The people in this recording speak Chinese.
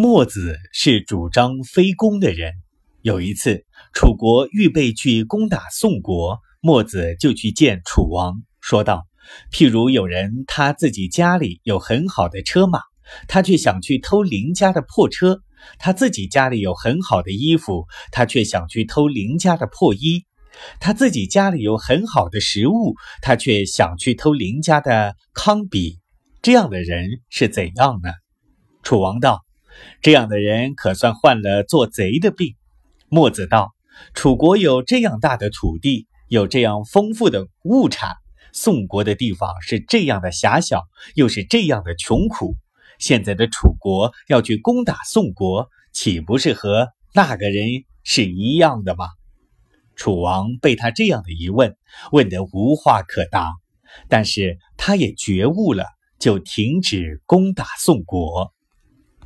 墨子是主张非攻的人。有一次，楚国预备去攻打宋国，墨子就去见楚王，说道：“譬如有人他自己家里有很好的车马，他却想去偷邻家的破车；他自己家里有很好的衣服，他却想去偷邻家的破衣；他自己家里有很好的食物，他却想去偷邻家的糠秕。这样的人是怎样呢？”楚王道。这样的人可算患了做贼的病。墨子道：“楚国有这样大的土地，有这样丰富的物产；宋国的地方是这样的狭小，又是这样的穷苦。现在的楚国要去攻打宋国，岂不是和那个人是一样的吗？”楚王被他这样的一问，问得无话可答。但是他也觉悟了，就停止攻打宋国。